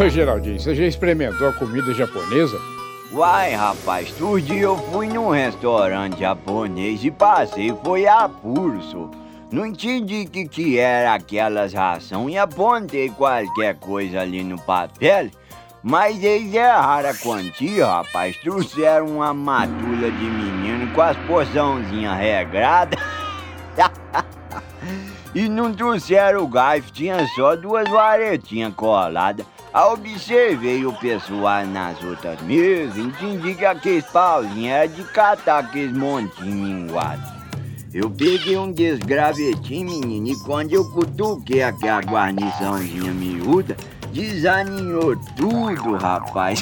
Ô Geraldinho, você já experimentou a comida japonesa? Uai, rapaz, todo dia eu fui num restaurante japonês e passei, foi apuro, só. Não entendi que que era aquelas ração e apontei qualquer coisa ali no papel, mas eles erraram a quantia, rapaz. Trouxeram uma matula de menino com as porçãozinhas regradas. e não trouxeram o garfo, tinha só duas varetinhas coladas. Aí observei o pessoal nas outras mesas, entendi que aqueles pauzinhos era de catar aqueles montinhos minguados. Eu peguei um desgravetinho, menino, e quando eu cutuquei aquela guarniçãozinha miúda, desaninhou tudo, rapaz.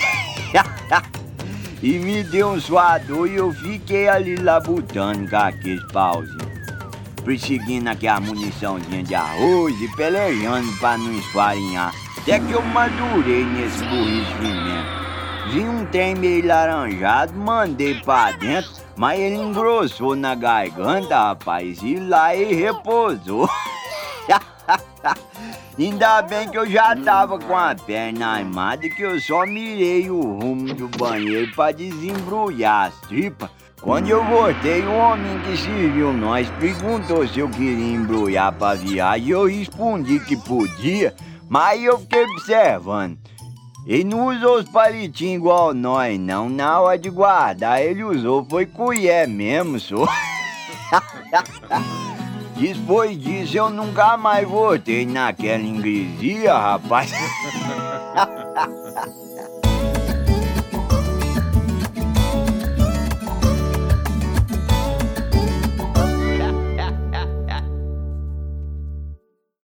e me deu um suador e eu fiquei ali labutando com aqueles pauzinhos. Perseguindo aquela muniçãozinha de arroz e pelejando pra não esfarinhar. Até que eu madurei nesse burrice mesmo. Vi um trem meio laranjado, mandei pra dentro, mas ele engrossou na garganta, rapaz, e lá ele repousou. Ainda bem que eu já tava com a perna armada que eu só mirei o rumo do banheiro pra desembrulhar as tripas. Quando eu voltei, o homem que serviu nós perguntou se eu queria embrulhar pra viagem. Eu respondi que podia, mas eu fiquei observando. Ele não usou os palitinhos igual nós, não. Na hora de guardar, ele usou, foi colher mesmo, só. Depois disso, eu nunca mais voltei naquela ingresia, rapaz.